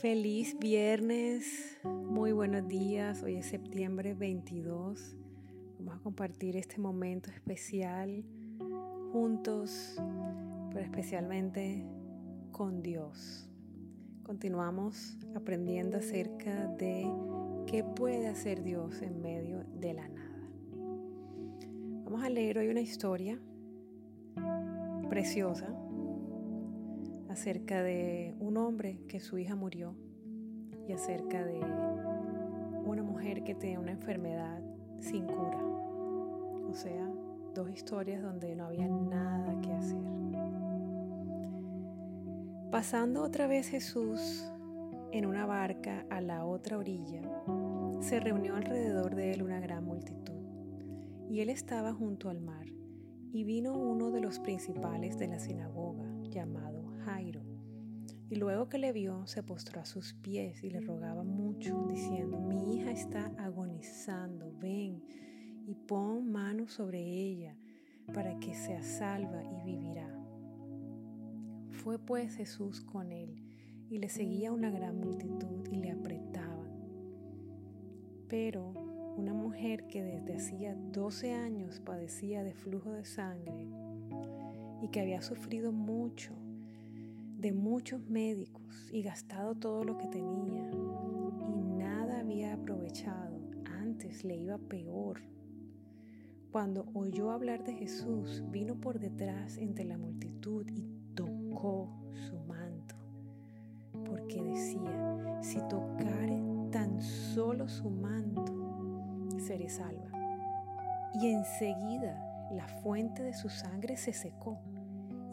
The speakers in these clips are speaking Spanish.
Feliz viernes, muy buenos días. Hoy es septiembre 22. Vamos a compartir este momento especial juntos, pero especialmente con Dios. Continuamos aprendiendo acerca de qué puede hacer Dios en medio de la nada. Vamos a leer hoy una historia preciosa acerca de un hombre que su hija murió y acerca de una mujer que tenía una enfermedad sin cura. O sea, dos historias donde no había nada que hacer. Pasando otra vez Jesús en una barca a la otra orilla, se reunió alrededor de él una gran multitud, y él estaba junto al mar, y vino uno de los principales de la sinagoga, llamado Jairo. Y luego que le vio, se postró a sus pies y le rogaba mucho, diciendo, mi hija está agonizando, ven y pon mano sobre ella para que sea salva y vivirá. Fue pues Jesús con él y le seguía una gran multitud y le apretaban. Pero una mujer que desde hacía 12 años padecía de flujo de sangre y que había sufrido mucho de muchos médicos y gastado todo lo que tenía y nada había aprovechado, antes le iba peor. Cuando oyó hablar de Jesús, vino por detrás entre la multitud y tocó su manto, porque decía, si tocare tan solo su manto, seré salva. Y enseguida la fuente de su sangre se secó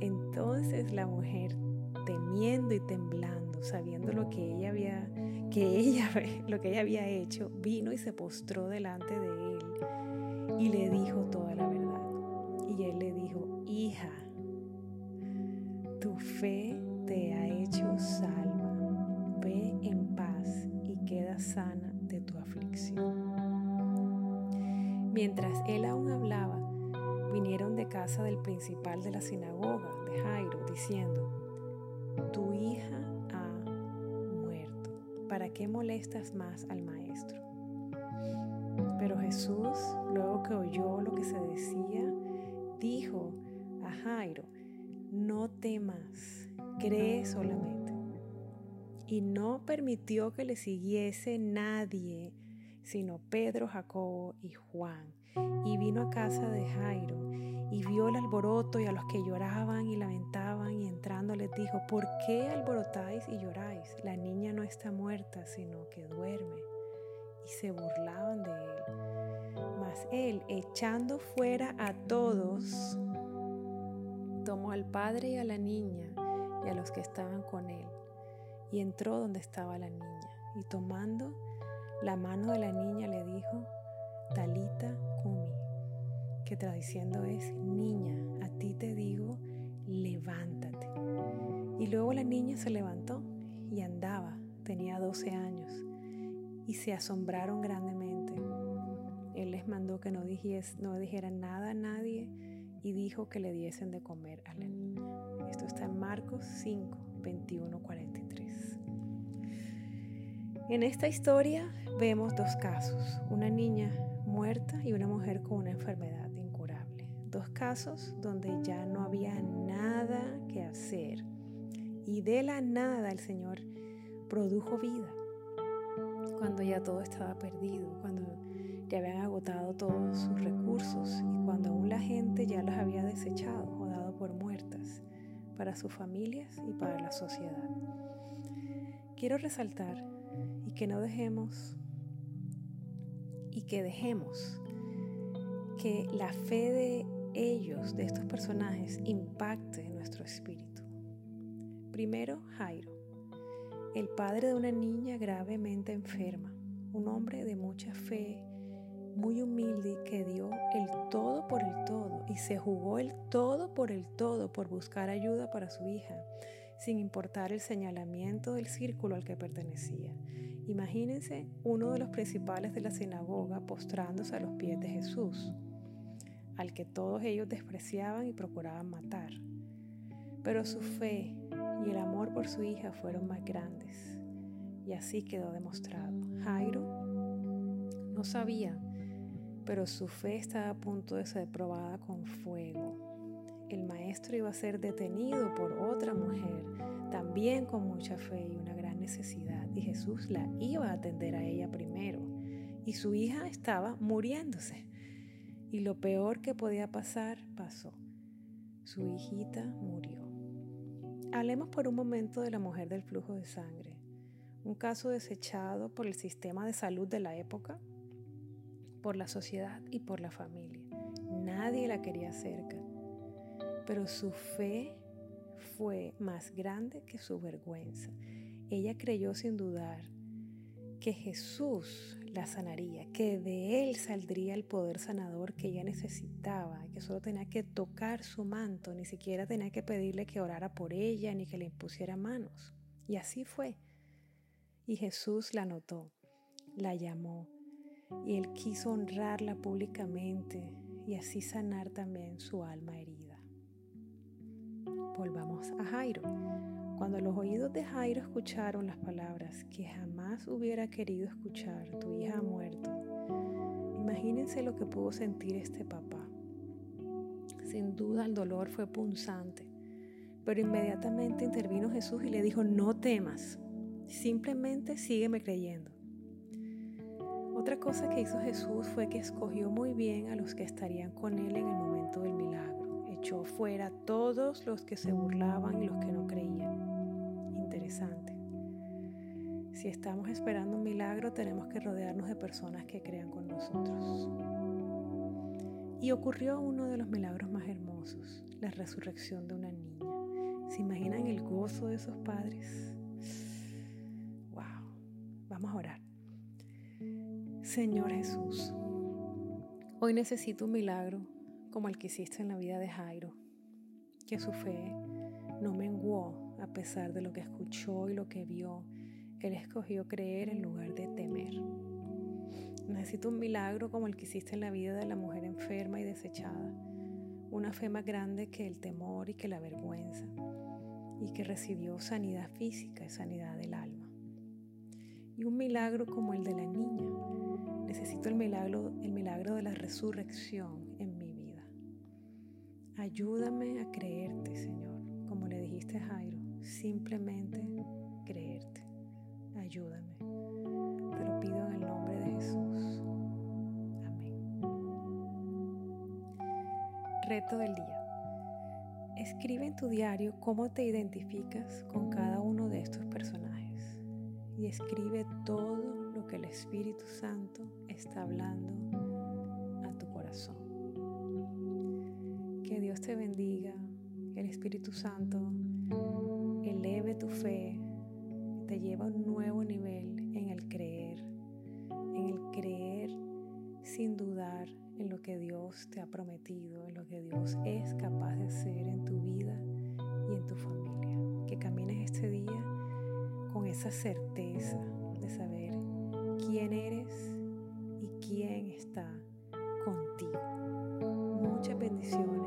Entonces la mujer, temiendo y temblando, sabiendo lo que ella había, que ella, lo que ella había hecho, vino y se postró delante de él y le dijo toda la verdad. Y él le dijo, hija, tu fe te ha hecho salva. Ve en paz y queda sana de tu aflicción. Mientras él aún hablaba, casa del principal de la sinagoga, de Jairo, diciendo, tu hija ha muerto, ¿para qué molestas más al maestro? Pero Jesús, luego que oyó lo que se decía, dijo a Jairo, no temas, cree solamente. Y no permitió que le siguiese nadie, sino Pedro, Jacobo y Juan y vino a casa de Jairo y vio el alboroto y a los que lloraban y lamentaban y entrando les dijo, ¿por qué alborotáis y lloráis? La niña no está muerta, sino que duerme. Y se burlaban de él. Mas él, echando fuera a todos, tomó al padre y a la niña y a los que estaban con él, y entró donde estaba la niña, y tomando la mano de la niña le dijo, Talita Kumi, que traduciendo es, niña, a ti te digo, levántate. Y luego la niña se levantó y andaba, tenía 12 años, y se asombraron grandemente. Él les mandó que no, no dijeran nada a nadie y dijo que le diesen de comer a la niña. Esto está en Marcos 5, 21, 43. En esta historia vemos dos casos, una niña muerta y una mujer con una enfermedad. Dos casos donde ya no había nada que hacer. Y de la nada el Señor produjo vida. Cuando ya todo estaba perdido, cuando ya habían agotado todos sus recursos y cuando aún la gente ya las había desechado o dado por muertas para sus familias y para la sociedad. Quiero resaltar y que no dejemos y que dejemos que la fe de ellos, de estos personajes, impacte nuestro espíritu. Primero, Jairo. el padre de una niña gravemente enferma, un hombre de mucha fe, muy humilde que dio el todo por el todo y se jugó el todo por el todo por buscar ayuda para su hija, sin importar el señalamiento del círculo al que pertenecía. Imagínense uno de los principales de la sinagoga postrándose a los pies de Jesús, al que todos ellos despreciaban y procuraban matar. Pero su fe y el amor por su hija fueron más grandes, y así quedó demostrado. Jairo no sabía pero su fe estaba a punto de ser probada con fuego. El maestro iba a ser detenido por otra mujer, también con mucha fe y una gran necesidad, y Jesús la iba a atender a ella primero, y su hija estaba muriéndose. Y lo peor que podía pasar pasó. Su hijita murió. Hablemos por un momento de la mujer del flujo de sangre, un caso desechado por el sistema de salud de la época por la sociedad y por la familia. Nadie la quería cerca, pero su fe fue más grande que su vergüenza. Ella creyó sin dudar que Jesús la sanaría, que de él saldría el poder sanador que ella necesitaba, que solo tenía que tocar su manto, ni siquiera tenía que pedirle que orara por ella ni que le impusiera manos. Y así fue. Y Jesús la notó, la llamó, y él quiso honrarla públicamente y así sanar también su alma herida. Volvamos a Jairo. Cuando los oídos de Jairo escucharon las palabras que jamás hubiera querido escuchar, tu hija ha muerto, imagínense lo que pudo sentir este papá. Sin duda el dolor fue punzante, pero inmediatamente intervino Jesús y le dijo, no temas, simplemente sígueme creyendo. Otra cosa que hizo Jesús fue que escogió muy bien a los que estarían con él en el momento del milagro. Echó fuera todos los que se burlaban y los que no creían. Interesante. Si estamos esperando un milagro, tenemos que rodearnos de personas que crean con nosotros. Y ocurrió uno de los milagros más hermosos, la resurrección de una niña. ¿Se imaginan el gozo de esos padres? ¡Wow! Vamos a orar. Señor Jesús, hoy necesito un milagro como el que hiciste en la vida de Jairo, que su fe no menguó a pesar de lo que escuchó y lo que vio. Él escogió creer en lugar de temer. Necesito un milagro como el que hiciste en la vida de la mujer enferma y desechada, una fe más grande que el temor y que la vergüenza, y que recibió sanidad física y sanidad del alma. Y un milagro como el de la niña, Necesito el milagro, el milagro de la resurrección en. Ayúdame a creerte, Señor, como le dijiste a Jairo, simplemente creerte. Ayúdame. Te lo pido en el nombre de Jesús. Amén. Reto del día. Escribe en tu diario cómo te identificas con cada uno de estos personajes y escribe todo que el Espíritu Santo está hablando Que Dios te bendiga, que el Espíritu Santo eleve tu fe, te lleva a un nuevo nivel en el creer, en el creer sin dudar en lo que Dios te ha prometido, en lo que Dios es capaz de hacer en tu vida y en tu familia. Que camines este día con esa certeza de saber quién eres y quién está contigo. Muchas bendiciones